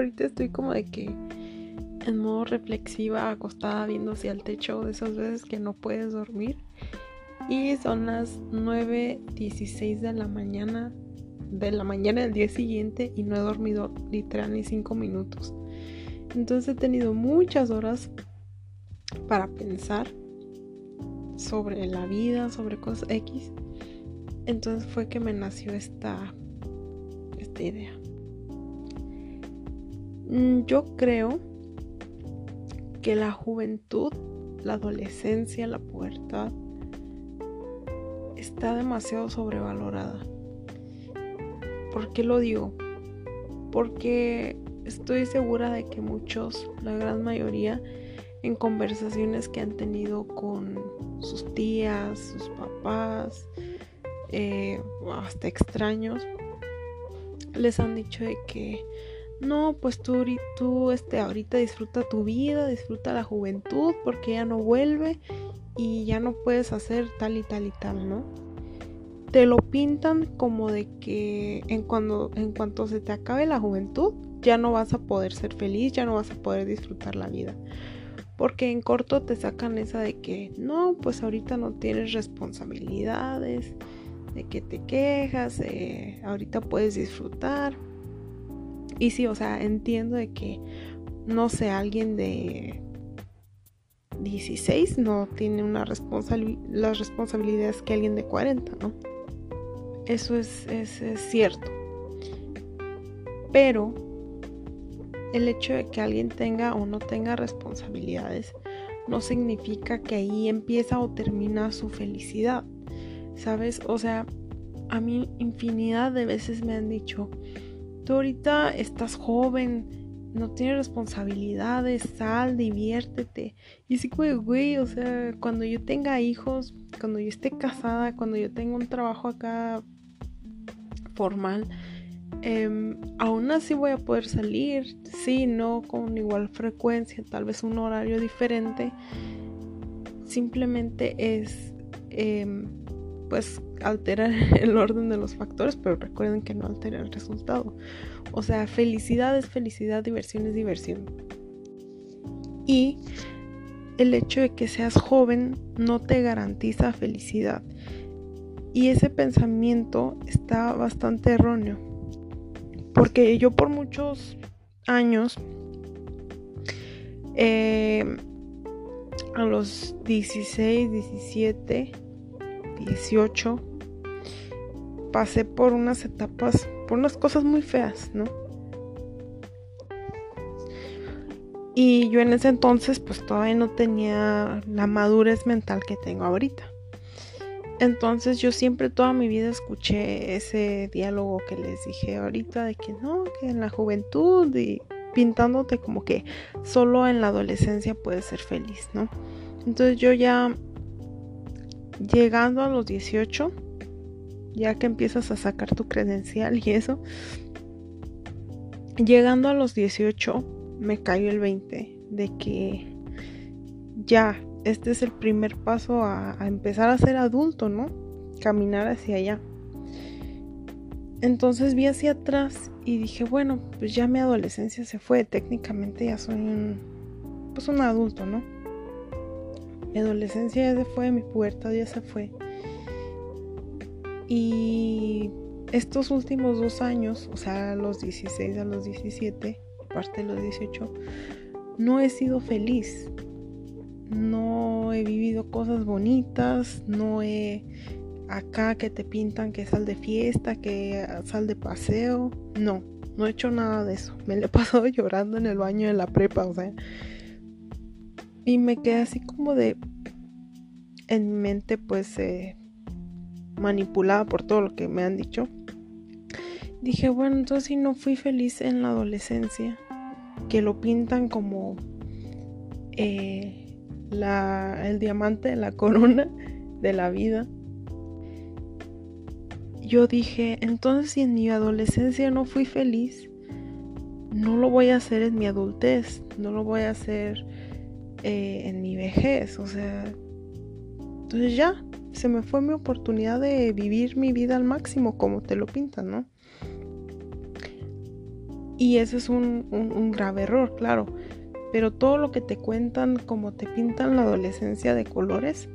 ahorita estoy como de que en modo reflexiva, acostada viendo hacia el techo de esas veces que no puedes dormir. Y son las 9.16 de la mañana, de la mañana del día siguiente y no he dormido literal ni 5 minutos. Entonces he tenido muchas horas para pensar sobre la vida, sobre cosas X. Entonces fue que me nació esta, esta idea. Mm, yo creo que la juventud, la adolescencia, la pubertad está demasiado sobrevalorada. ¿Por qué lo digo? Porque estoy segura de que muchos, la gran mayoría, en conversaciones que han tenido con sus tías, sus papás, eh, hasta extraños, les han dicho de que no, pues tú, tú este, ahorita disfruta tu vida, disfruta la juventud porque ya no vuelve y ya no puedes hacer tal y tal y tal, ¿no? Te lo pintan como de que en, cuando, en cuanto se te acabe la juventud, ya no vas a poder ser feliz, ya no vas a poder disfrutar la vida. Porque en corto te sacan esa de que no, pues ahorita no tienes responsabilidades, de que te quejas, ahorita puedes disfrutar. Y sí, o sea, entiendo de que, no sé, alguien de 16 no tiene una las responsabilidades que alguien de 40, ¿no? Eso es, es, es cierto. Pero el hecho de que alguien tenga o no tenga responsabilidades no significa que ahí empieza o termina su felicidad. ¿Sabes? O sea, a mí infinidad de veces me han dicho, tú ahorita estás joven, no tienes responsabilidades, sal, diviértete. Y sí, güey, güey, o sea, cuando yo tenga hijos, cuando yo esté casada, cuando yo tenga un trabajo acá formal, em, aún así voy a poder salir, sí, no con igual frecuencia, tal vez un horario diferente. Simplemente es, em, pues, alterar el orden de los factores, pero recuerden que no altera el resultado. O sea, felicidad es felicidad, diversión es diversión. Y el hecho de que seas joven no te garantiza felicidad. Y ese pensamiento está bastante erróneo. Porque yo por muchos años, eh, a los 16, 17, 18, pasé por unas etapas, por unas cosas muy feas, ¿no? Y yo en ese entonces pues todavía no tenía la madurez mental que tengo ahorita. Entonces yo siempre toda mi vida escuché ese diálogo que les dije ahorita de que no, que en la juventud y pintándote como que solo en la adolescencia puedes ser feliz, ¿no? Entonces yo ya llegando a los 18 ya que empiezas a sacar tu credencial y eso. Llegando a los 18 me cayó el 20 de que ya, este es el primer paso a, empezar a ser adulto, ¿no? Caminar hacia allá. Entonces vi hacia atrás y dije, bueno, pues ya mi adolescencia se fue, técnicamente ya soy un, pues un adulto, ¿no? Mi adolescencia ya se fue, mi pubertad ya se fue. Y estos últimos dos años, o sea, los 16 a los 17, parte de los 18, no he sido feliz. No he vivido cosas bonitas, no he acá que te pintan que sal de fiesta, que sal de paseo. No, no he hecho nada de eso. Me lo he pasado llorando en el baño de la prepa, o sea. Y me quedé así como de. En mi mente, pues, eh, manipulada por todo lo que me han dicho, dije, bueno, entonces si no fui feliz en la adolescencia, que lo pintan como eh, el diamante de la corona de la vida. Yo dije, entonces si en mi adolescencia no fui feliz, no lo voy a hacer en mi adultez, no lo voy a hacer eh, en mi vejez, o sea, entonces ya, se me fue mi oportunidad de vivir mi vida al máximo como te lo pintan, ¿no? Y ese es un, grave error, claro. Pero todo lo que te cuentan, como te pintan la adolescencia de colores,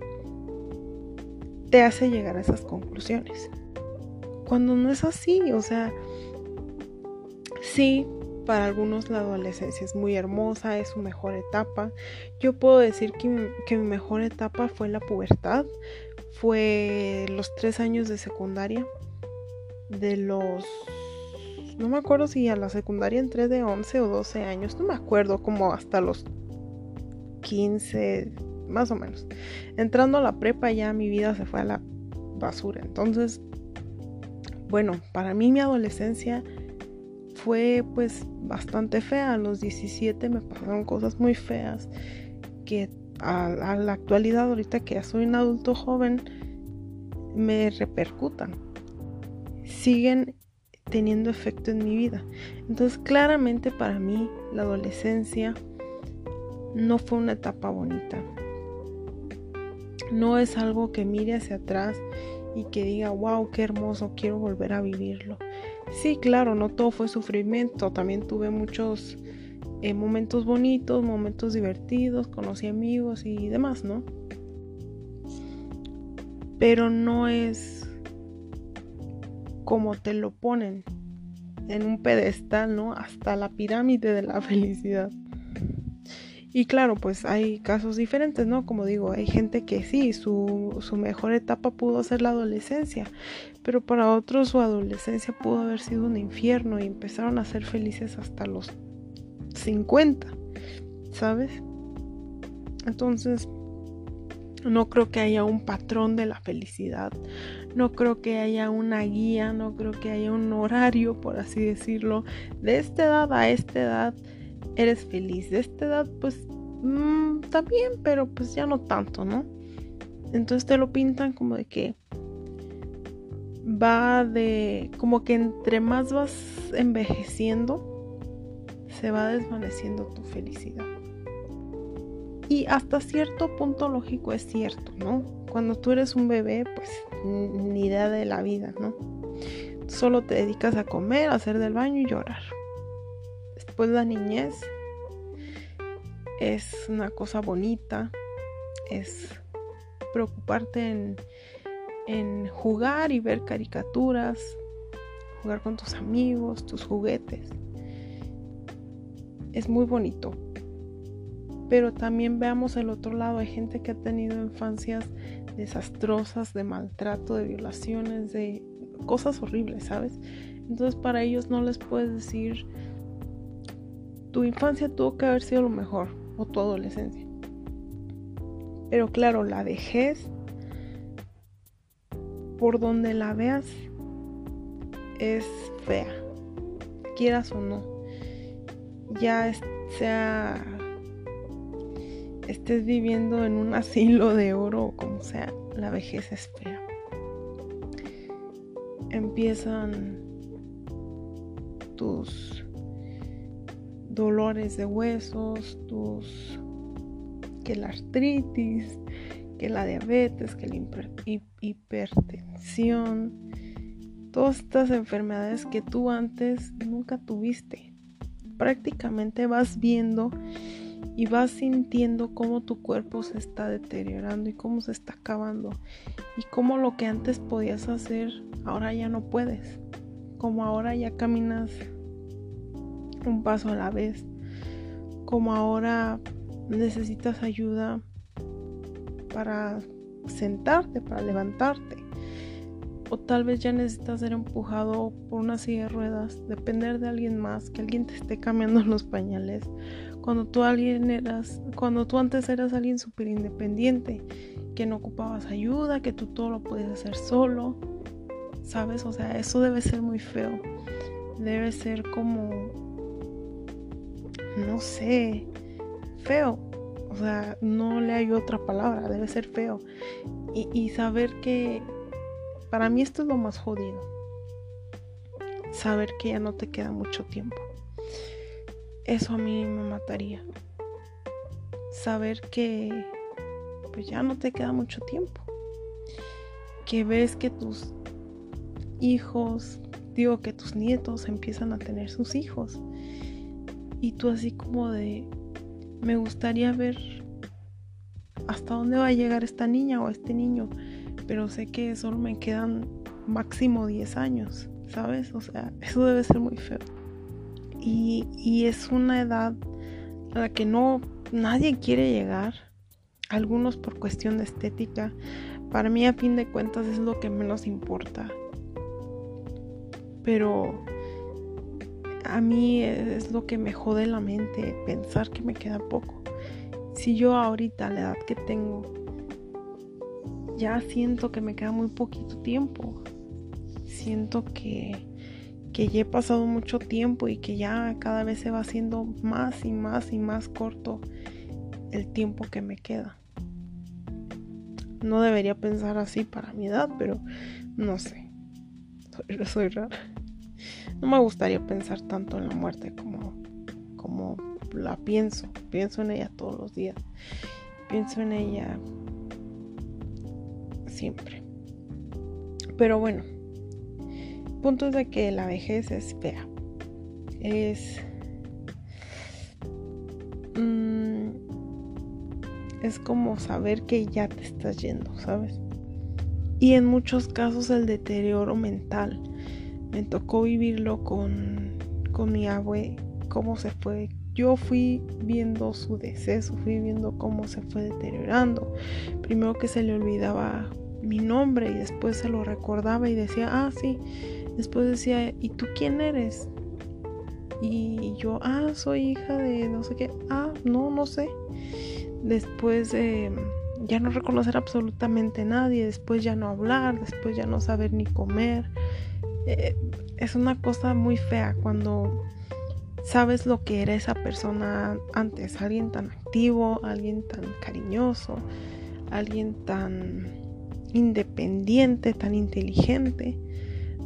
te hace llegar a esas conclusiones. Cuando no es así, o sea, sí, para algunos la adolescencia es muy hermosa, es su mejor etapa. Yo puedo decir que, que mi mejor etapa fue la pubertad, fue los tres años de secundaria, de los no me acuerdo si a la secundaria entré de 11 o 12 años, no me acuerdo, como hasta los 15, más o menos. Entrando a la prepa ya mi vida se fue a la basura. Entonces, bueno, para mí mi adolescencia fue pues bastante fea. A los 17 me pasaron cosas muy feas que a, la actualidad, ahorita que ya soy un adulto joven, me repercutan. Siguen teniendo efecto en mi vida. Entonces claramente para mí la adolescencia no fue una etapa bonita. No es algo que mire hacia atrás y que diga, wow, qué hermoso, quiero volver a vivirlo. Sí, claro, no todo fue sufrimiento, también tuve muchos eh, momentos bonitos, momentos divertidos, conocí amigos y demás, ¿no? Pero no es como te lo ponen en un pedestal, ¿no? Hasta la pirámide de la felicidad. Y claro, pues hay casos diferentes, ¿no? Como digo, hay gente que sí, su, su, mejor etapa pudo ser la adolescencia, pero para otros su adolescencia pudo haber sido un infierno y empezaron a ser felices hasta los 50, ¿sabes? Entonces, no creo que haya un patrón de la felicidad. No creo que haya una guía, no creo que haya un horario, por así decirlo. De esta edad a esta edad eres feliz. De esta edad, pues, mm, también, pero pues ya no tanto, ¿no? Entonces te lo pintan como de que va de, como que entre más vas envejeciendo, se va desvaneciendo tu felicidad. Y hasta cierto punto lógico es cierto, ¿no? Cuando tú eres un bebé, pues ni idea de la vida, ¿no? Solo te dedicas a comer, a hacer del baño y llorar. Después la niñez es una cosa bonita, es preocuparte en, en jugar y ver caricaturas, jugar con tus amigos, tus juguetes. Es muy bonito, pero también veamos el otro lado. Hay gente que ha tenido infancias desastrosas, de maltrato, de violaciones, de cosas horribles, ¿sabes? Entonces para ellos no les puedes decir, tu infancia tuvo que haber sido lo mejor, o tu adolescencia. Pero claro, la vejez, por donde la veas, es fea, quieras o no. Ya sea estés viviendo en un asilo de oro o como sea, la vejez es fea. Empiezan tus dolores de huesos, tus que la artritis, que la diabetes, que la hipertensión, todas estas enfermedades que tú antes nunca tuviste. Prácticamente vas viendo y vas sintiendo cómo tu cuerpo se está deteriorando y cómo se está acabando y cómo lo que antes podías hacer ahora ya no puedes, como ahora ya caminas un paso a la vez, como ahora necesitas ayuda para sentarte, para levantarte. O tal vez ya necesitas ser empujado por una silla de ruedas, depender de alguien más, que alguien te esté cambiando los pañales cuando tú alguien eras, cuando tú antes eras alguien súper independiente, que no ocupabas ayuda, que tú todo lo podías hacer solo, ¿sabes? O sea, eso debe ser muy feo. Debe ser como, no sé, feo. O sea, no le hay otra palabra, debe ser feo. Y, y saber que, para mí esto es lo más jodido. Saber que ya no te queda mucho tiempo. Eso a mí me mataría. Saber que pues ya no te queda mucho tiempo. Que ves que tus hijos, digo que tus nietos empiezan a tener sus hijos. Y tú así como de, me gustaría ver hasta dónde va a llegar esta niña o este niño, pero sé que solo me quedan máximo 10 años, ¿sabes? O sea, eso debe ser muy feo. Y, y es una edad a la que no nadie quiere llegar, algunos por cuestión de estética. Para mí a fin de cuentas es lo que menos importa. Pero a mí es lo que me jode la mente pensar que me queda poco. Si yo ahorita, a la edad que tengo, ya siento que me queda muy poquito tiempo. Siento que, que ya he pasado mucho tiempo y que ya cada vez se va haciendo más y más y más corto el tiempo que me queda. No debería pensar así para mi edad, pero no sé. Soy, soy rara. No me gustaría pensar tanto en la muerte como, como la pienso. Pienso en ella todos los días. Pienso en ella siempre. Pero bueno, punto de que la vejez es fea. Es... Mm, es como saber que ya te estás yendo, ¿sabes? Y en muchos casos el deterioro mental me tocó vivirlo con, con mi abue, cómo se fue. Yo fui viendo su deceso, fui viendo cómo se fue deteriorando. Primero que se le olvidaba mi nombre y después se lo recordaba y decía, ah, sí. Después decía, ¿y tú quién eres? Y yo, ah, soy hija de no sé qué. Ah, no, no sé. Después eh, ya no reconocer absolutamente nadie, después ya no hablar, después ya no saber ni comer. Eh, es una cosa muy fea cuando sabes lo que era esa persona antes, alguien tan activo, alguien tan cariñoso, alguien tan independiente, tan inteligente,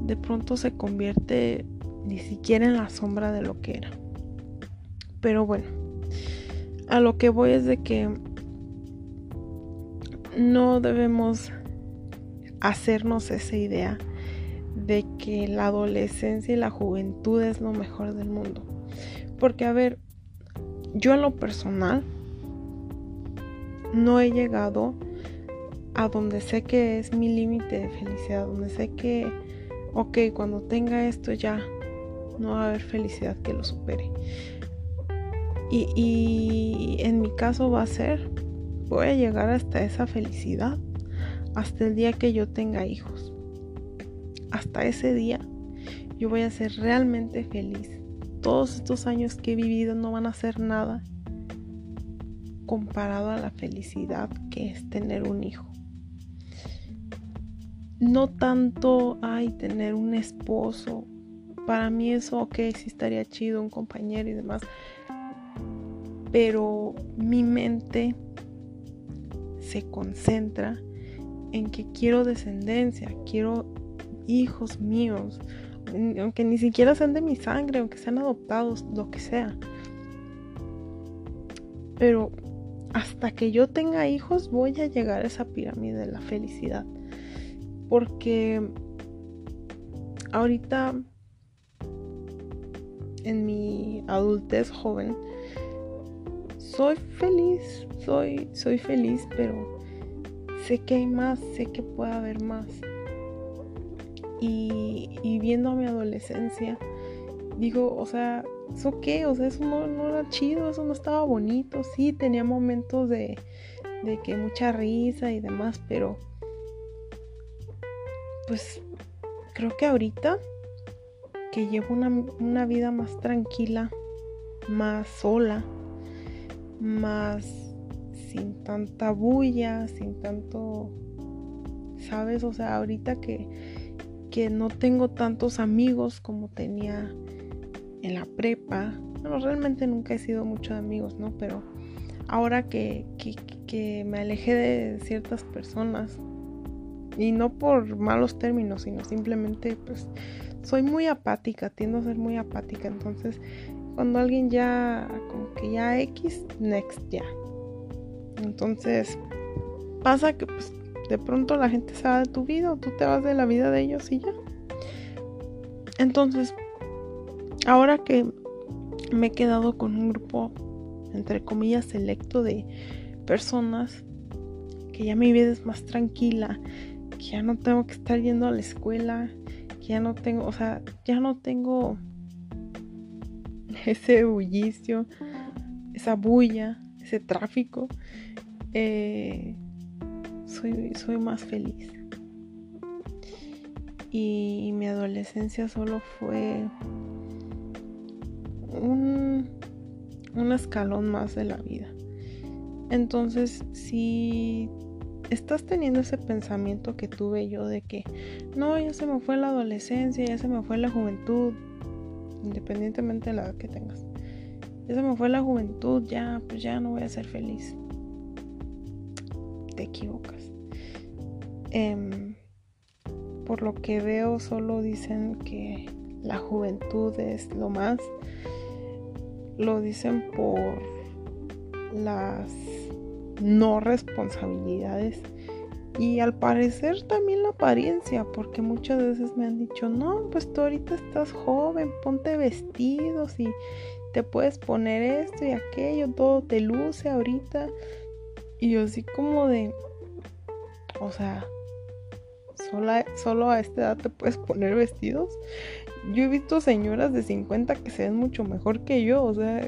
de pronto se convierte ni siquiera en la sombra de lo que era. Pero bueno, a lo que voy es de que no debemos hacernos esa idea de que la adolescencia y la juventud es lo mejor del mundo. Porque, a ver, yo en lo personal no he llegado a donde sé que es mi límite de felicidad, donde sé que, ok, cuando tenga esto ya no va a haber felicidad que lo supere. Y, y en mi caso va a ser, voy a llegar hasta esa felicidad, hasta el día que yo tenga hijos hasta ese día yo voy a ser realmente feliz. Todos estos años que he vivido no van a ser nada comparado a la felicidad que es tener un hijo. No tanto hay tener un esposo. Para mí eso, ok, sí estaría chido, un compañero y demás. Pero mi mente se concentra en que quiero descendencia, quiero hijos míos, aunque ni siquiera sean de mi sangre, aunque sean adoptados, lo que sea. Pero hasta que yo tenga hijos voy a llegar a esa pirámide de la felicidad. Porque ahorita en mi adultez joven soy feliz, soy soy feliz, pero sé que hay más, sé que puede haber más. Y, viendo a mi adolescencia, digo, o sea, ¿eso qué? O sea, eso no, era chido, eso no estaba bonito. Sí, tenía momentos de, de que mucha risa y demás, pero pues creo que ahorita que llevo una, una vida más tranquila, más sola, más sin tanta bulla, sin tanto, ¿sabes? O sea, ahorita que que no tengo tantos amigos como tenía en la prepa. Bueno, realmente nunca he sido mucho de amigos, ¿no? Pero ahora que, que, me alejé de ciertas personas, y no por malos términos, sino simplemente pues soy muy apática, tiendo a ser muy apática, entonces cuando alguien ya como que ya X, next ya. Entonces pasa que pues de pronto la gente se va de tu vida tú te vas de la vida de ellos y ya. Entonces, ahora que me he quedado con un grupo, entre comillas, selecto de personas que ya mi vida es más tranquila, que ya no tengo que estar yendo a la escuela, que ya no tengo, o sea, ya no tengo ese bullicio, esa bulla, ese tráfico. Eh, soy, soy más feliz. Y mi adolescencia solo fue un, escalón más de la vida. Entonces, si estás teniendo ese pensamiento que tuve yo de que no, ya se me fue la adolescencia, ya se me fue la juventud, independientemente de la edad que tengas. Ya se me fue la juventud, ya, pues ya no voy a ser feliz. Te equivocas. Em, por lo que veo, solo dicen que la juventud es lo más. Lo dicen por las no responsabilidades y al parecer también la apariencia, porque muchas veces me han dicho, no, pues tú ahorita estás joven, ponte vestidos y te puedes poner esto y aquello, todo te luce ahorita. Y yo así como de, o sea, solo solo a esta edad te puedes poner vestidos. Yo he visto señoras de 50 que se ven mucho mejor que yo, o sea,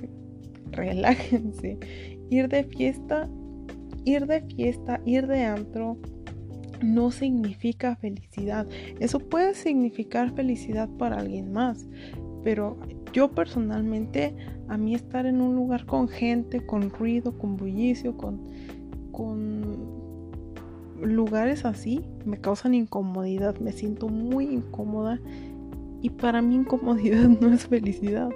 relájense. Ir de fiesta, ir de fiesta, ir de antro, no significa felicidad. Eso puede significar felicidad para alguien más, pero yo personalmente, a mí estar en un lugar con gente, con ruido, con bullicio, con, con lugares así, me causan incomodidad, me siento muy incómoda y para mí incomodidad no es felicidad.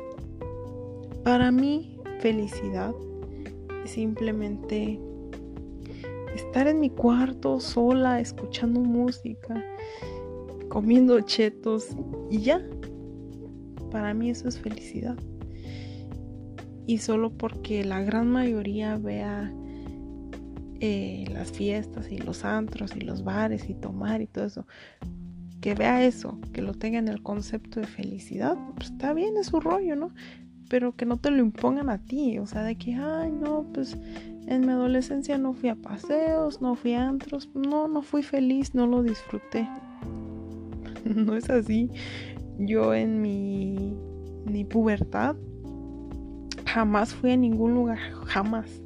Para mí felicidad es simplemente estar en mi cuarto sola, escuchando música, comiendo chetos y ya. Para mí eso es felicidad. Y solo porque la gran mayoría vea eh, las fiestas y los antros y los bares y tomar y todo eso, que vea eso, que lo tenga en el concepto de felicidad, pues está bien, es su rollo, ¿no? Pero que no te lo impongan a ti, o sea, de que, ay, no, pues en mi adolescencia no fui a paseos, no fui a antros, no, no fui feliz, no lo disfruté. no es así. Yo en mi, mi pubertad jamás fui a ningún lugar, jamás.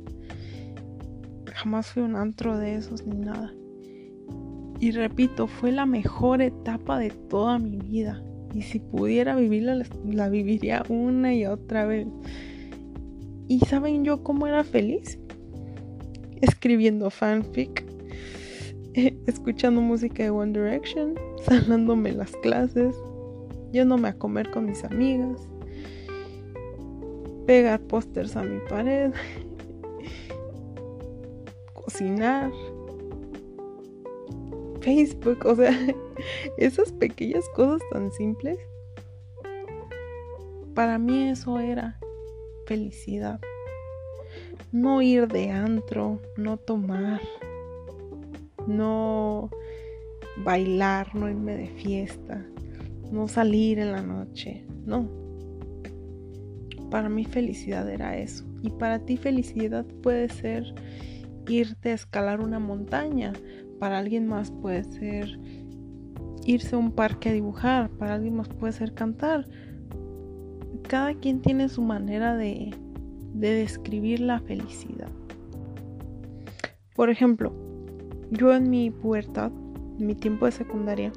Jamás fui a un antro de esos ni nada. Y repito, fue la mejor etapa de toda mi vida. Y si pudiera vivirla, la viviría una y otra vez. ¿Y saben yo cómo era feliz? escribiendo fanfic, escuchando música de One Direction, salándome las clases, yéndome a comer con mis amigas, pegar pósters a mi pared, cocinar, Facebook, o sea, esas pequeñas cosas tan simples, para mí eso era felicidad no ir de antro, no tomar, no bailar, no irme de fiesta, no salir en la noche, no. Para mí felicidad era eso. Y para ti felicidad puede ser irte a escalar una montaña. Para alguien más puede ser irse a un parque a dibujar. Para alguien más puede ser cantar. Cada quien tiene su manera de, de describir la felicidad. Por ejemplo, yo en mi pubertad, en mi tiempo de secundaria,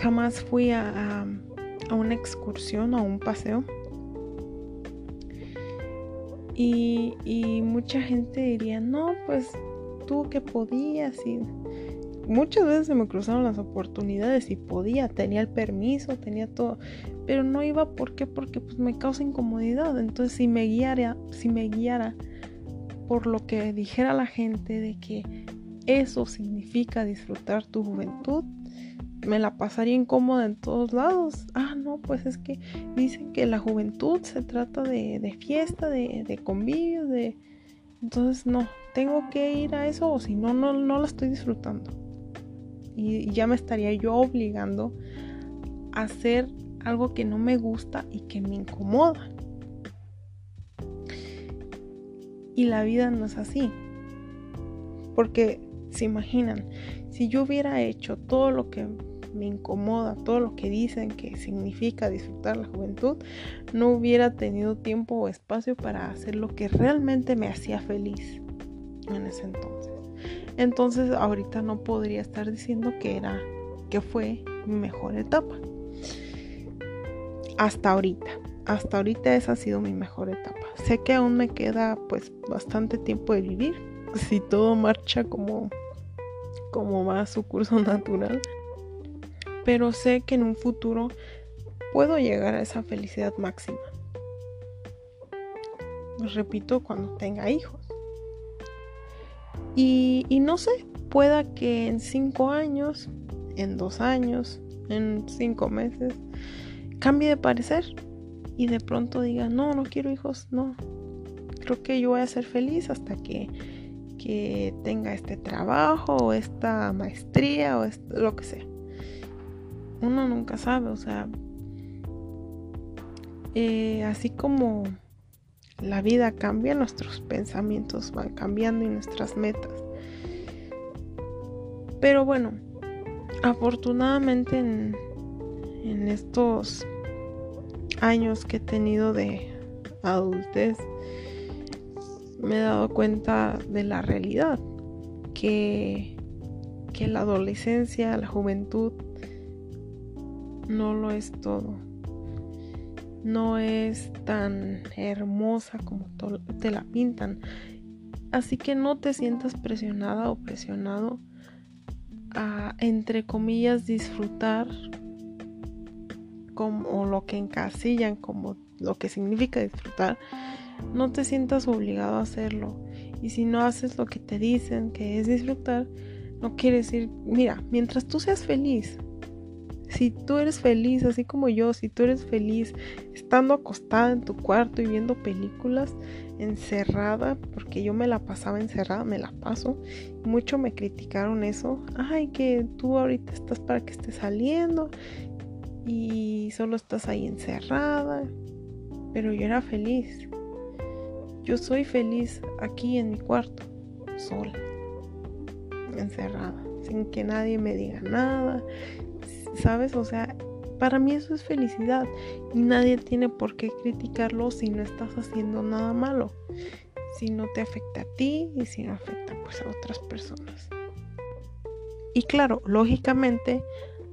jamás fui a, a, una excursión o a un paseo. Y, y, mucha gente diría, no, pues tú que podías. Y muchas veces se me cruzaron las oportunidades y podía, tenía el permiso, tenía todo pero no iba ¿por qué? porque pues me causa incomodidad. Entonces si me guiara, si me guiara por lo que dijera la gente de que eso significa disfrutar tu juventud, me la pasaría incómoda en todos lados. Ah, no, pues es que dicen que la juventud se trata de, fiesta, de, de convivio, de... Entonces no, tengo que ir a eso o si no, no, no la estoy disfrutando. Y ya me estaría yo obligando a hacer algo que no me gusta y que me incomoda. Y la vida no es así. Porque se imaginan, si yo hubiera hecho todo lo que me incomoda, todo lo que dicen que significa disfrutar la juventud, no hubiera tenido tiempo o espacio para hacer lo que realmente me hacía feliz en ese entonces. Entonces ahorita no podría estar diciendo que era que fue mi mejor etapa. Hasta ahorita, hasta ahorita esa ha sido mi mejor etapa. Sé que aún me queda pues bastante tiempo de vivir, si todo marcha como como va su curso natural. Pero sé que en un futuro puedo llegar a esa felicidad máxima. Repito, cuando tenga hijos. Y, no sé, pueda que en cinco años, en dos años, en cinco meses, cambie de parecer y de pronto diga, no, no quiero hijos, no. Creo que yo voy a ser feliz hasta que, que tenga este trabajo o esta maestría o lo que sea. Uno nunca sabe, o sea, eh, así como la vida cambia, nuestros pensamientos van cambiando y nuestras metas. Pero bueno, afortunadamente en, en estos años que he tenido de adultez, me he dado cuenta de la realidad, que, que la adolescencia, la juventud, no lo es todo. No es tan hermosa como te la pintan. Así que no te sientas presionada o presionado a, entre comillas, disfrutar como lo que encasillan como lo que significa disfrutar, no te sientas obligado a hacerlo. Y si no haces lo que te dicen que es disfrutar, no quiere decir, mira, mientras tú seas feliz, si tú eres feliz, así como yo, si tú eres feliz estando acostada en tu cuarto y viendo películas, encerrada, porque yo me la pasaba encerrada, me la paso, mucho me criticaron eso, ay, que tú ahorita estás para que estés saliendo y solo estás ahí encerrada, pero yo era feliz. Yo soy feliz aquí en mi cuarto, sola, encerrada, sin que nadie me diga nada, ¿sabes? O sea, para mí eso es felicidad y nadie tiene por qué criticarlo si no estás haciendo nada malo, si no te afecta a ti y si no afecta pues a otras personas. Y claro, lógicamente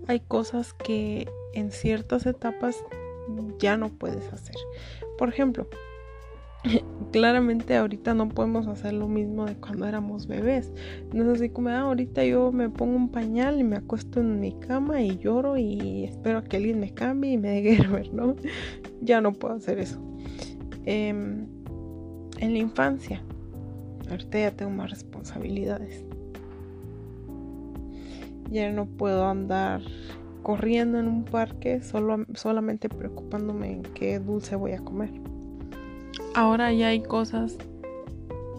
hay cosas que en ciertas etapas ya no puedes hacer. Por ejemplo, claramente ahorita no podemos hacer lo mismo de cuando éramos bebés. No es así como, ah, ahorita yo me pongo un pañal y me acuesto en mi cama y lloro y espero a que alguien me cambie y me deje ver, ¿no? ya no puedo hacer eso. Em, en la infancia, ahorita ya tengo más responsabilidades. Ya no puedo andar corriendo en un parque solo, solamente preocupándome en qué dulce voy a comer. Ahora ya hay cosas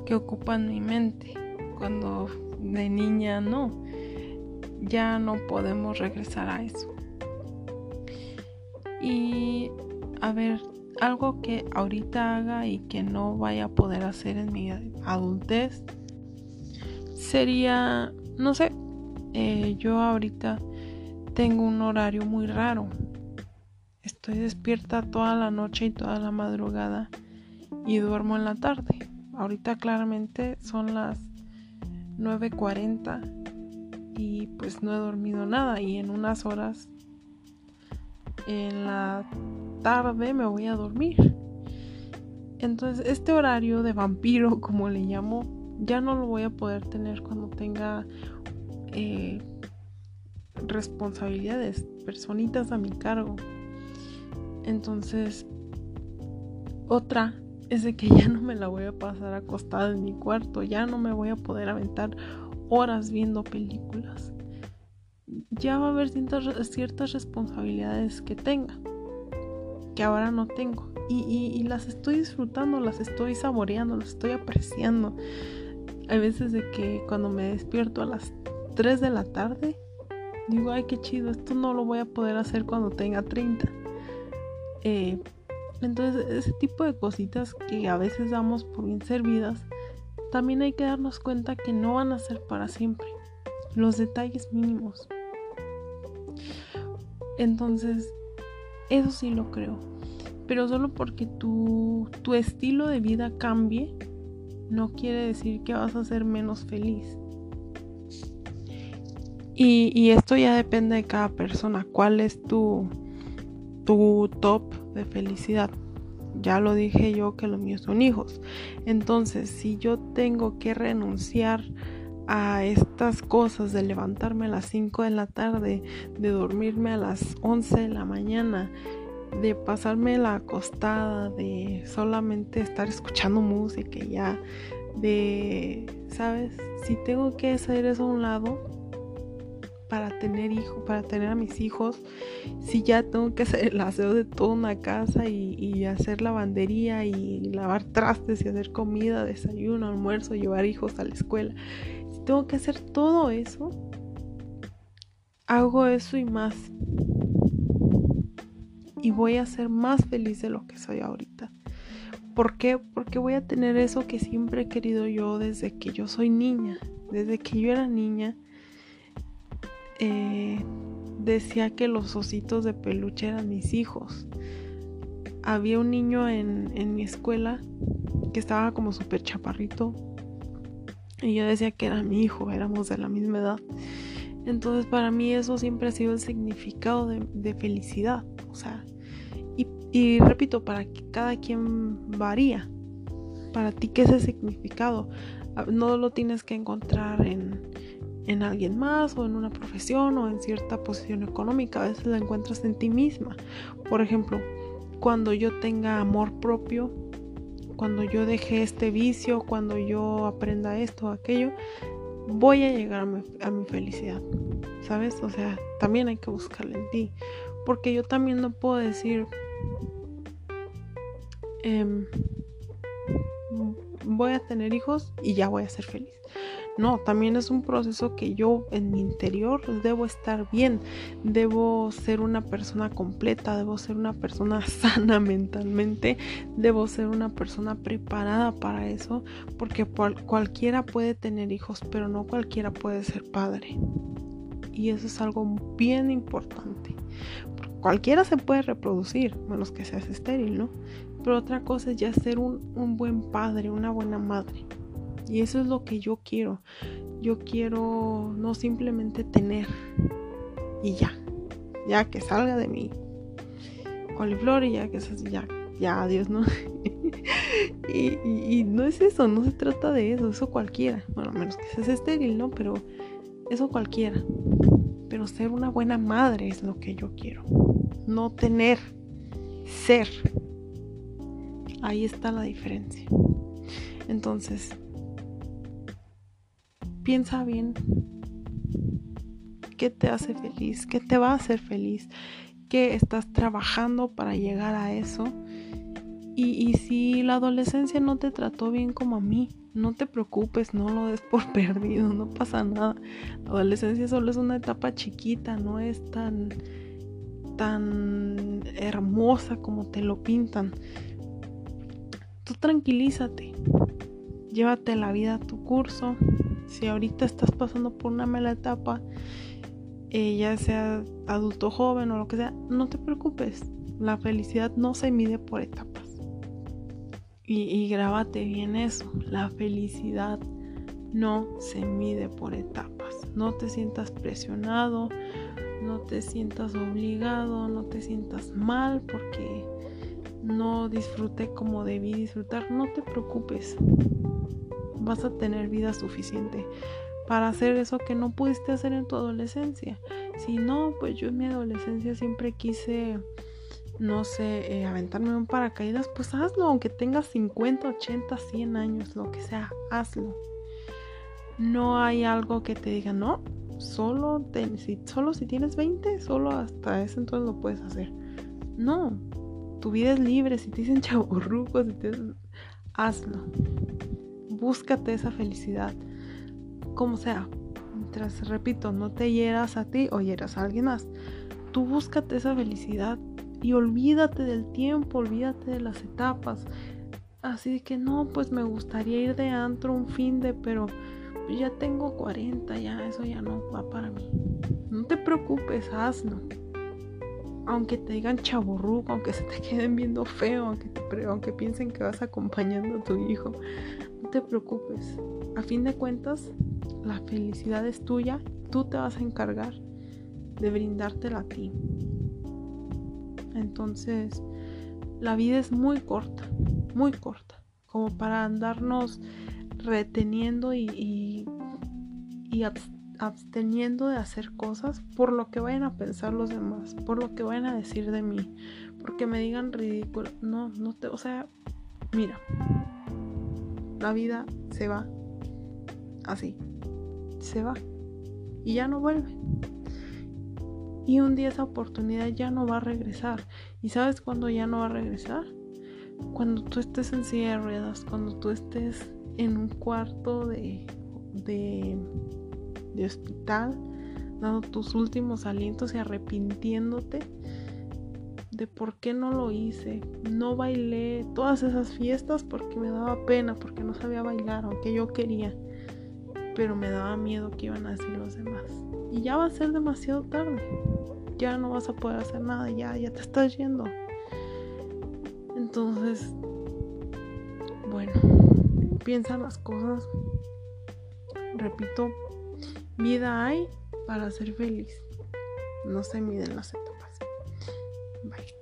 que ocupan mi mente cuando de niña no. Ya no podemos regresar a eso. Y a ver, algo que ahorita haga y que no vaya a poder hacer en mi adultez sería, no sé, eh, yo ahorita tengo un horario muy raro. Estoy despierta toda la noche y toda la madrugada y duermo en la tarde. Ahorita claramente son las 9.40 y pues no he dormido nada y en unas horas en la tarde me voy a dormir. Entonces este horario de vampiro, como le llamo, ya no lo voy a poder tener cuando tenga eh, responsabilidades, personitas a mi cargo. Entonces, otra es de que ya no me la voy a pasar acostada en mi cuarto, ya no me voy a poder aventar horas viendo películas. Ya va a haber ciertas, ciertas responsabilidades que tenga, que ahora no tengo. Y, y, las estoy disfrutando, las estoy saboreando, las estoy apreciando. Hay veces de que cuando me despierto a las 3 de la tarde, digo, ay, qué chido, esto no lo voy a poder hacer cuando tenga 30. Eh, entonces, ese tipo de cositas que a veces damos por bien servidas, también hay que darnos cuenta que no van a ser para siempre. Los detalles mínimos. Entonces, eso sí lo creo. Pero solo porque tu, tu estilo de vida cambie, no quiere decir que vas a ser menos feliz. Y, y, esto ya depende de cada persona. ¿Cuál es tu, tu top de felicidad? Ya lo dije yo que los míos son hijos. Entonces, si yo tengo que renunciar a estas cosas de levantarme a las 5 de la tarde, de dormirme a las 11 de la mañana, de pasarme la acostada, de solamente estar escuchando música ya, de, ¿sabes? Si tengo que hacer eso a un lado para tener hijos, para tener a mis hijos, si ya tengo que hacer el aseo de toda una casa y, y hacer lavandería y lavar trastes y hacer comida, desayuno, almuerzo, llevar hijos a la escuela, si tengo que hacer todo eso, hago eso y más y voy a ser más feliz de lo que soy ahorita. ¿Por qué? Porque voy a tener eso que siempre he querido yo desde que yo soy niña. Desde que yo era niña, eh, decía que los ositos de peluche eran mis hijos. Había un niño en, en mi escuela que estaba como súper chaparrito y yo decía que era mi hijo, éramos de la misma edad. Entonces para mí eso siempre ha sido el significado de, felicidad. O sea, y, repito, para que cada quien varía. Para ti, ¿qué es el significado? Ah, no lo tienes que encontrar en, en alguien más o en una profesión o en cierta posición económica. A veces la encuentras en ti misma. Por ejemplo, cuando yo tenga amor propio, cuando yo deje este vicio, cuando yo aprenda esto o aquello, voy a llegar a mi, felicidad, ¿sabes? O sea, también hay que buscarla en ti, porque yo también no puedo decir, em, voy a tener hijos y ya voy a ser feliz. No, también es un proceso que yo en mi interior debo estar bien, debo ser una persona completa, debo ser una persona sana mentalmente, debo ser una persona preparada para eso, porque cualquiera puede tener hijos, pero no cualquiera puede ser padre. Y eso es algo bien importante. Cualquiera se puede reproducir, menos que seas estéril, ¿no? Pero otra cosa es ya ser un, un buen padre, una buena madre. Y eso es lo que yo quiero. Yo quiero no simplemente tener y ya. Ya que salga de mi coliflor y ya que ya, ya, adiós, ¿no? y, no es eso, no se trata de eso, eso cualquiera. Bueno, menos que seas estéril, ¿no? Pero eso cualquiera. Pero ser una buena madre es lo que yo quiero. No tener, ser. Ahí está la diferencia. Entonces, piensa bien qué te hace feliz, qué te va a hacer feliz, qué estás trabajando para llegar a eso. Y, si la adolescencia no te trató bien como a mí, no te preocupes, no lo des por perdido, no pasa nada. La adolescencia solo es una etapa chiquita, no es tan, tan hermosa como te lo pintan. Tú tranquilízate, llévate la vida a tu curso, si ahorita estás pasando por una mala etapa, eh, ya sea adulto joven o lo que sea, no te preocupes. La felicidad no se mide por etapas. Y, y grábate bien eso. La felicidad no se mide por etapas. No te sientas presionado, no te sientas obligado, no te sientas mal porque no disfruté como debí disfrutar. No te preocupes vas a tener vida suficiente para hacer eso que no pudiste hacer en tu adolescencia. Si no, pues yo en mi adolescencia siempre quise, no sé, eh, aventarme un paracaídas, pues hazlo, aunque tengas 50, 80, 100 años, lo que sea, hazlo. No hay algo que te diga, no, solo, si, tienes 20, solo hasta ese entonces lo puedes hacer. No, tu vida es libre, si te dicen chaburrucos, si te... hazlo búscate esa felicidad, como sea. Mientras, repito, no te hieras a ti o hieras a alguien más. Tú búscate esa felicidad y olvídate del tiempo, olvídate de las etapas. Así que no, pues me gustaría ir de antro un fin de, pero ya tengo 40, ya eso ya no va para mí. No te preocupes, hazlo. Aunque te digan chaborruco, aunque se te queden viendo feo, aunque, aunque piensen que vas acompañando a tu hijo, te preocupes. A fin de cuentas, la felicidad es tuya, tú te vas a encargar de brindártela a ti. Entonces, la vida es muy corta, muy corta, como para andarnos reteniendo y, y, absteniendo de hacer cosas por lo que vayan a pensar los demás, por lo que vayan a decir de mí, porque me digan ridículo. No, no te, o sea, mira, la vida se va así, se va y ya no vuelve. Y un día esa oportunidad ya no va a regresar. ¿Y sabes cuándo ya no va a regresar? Cuando tú estés en silla de ruedas, cuando tú estés en un cuarto de, de, de hospital, dando tus últimos alientos y arrepintiéndote de por qué no lo hice. No bailé todas esas fiestas porque me daba pena, porque no sabía bailar, aunque yo quería. Pero me daba miedo que iban a decir los demás. Y ya va a ser demasiado tarde. Ya no vas a poder hacer nada, ya, ya te estás yendo. Entonces, bueno, piensa las cosas. Repito, vida hay para ser feliz. No se miden las etapas. Bye.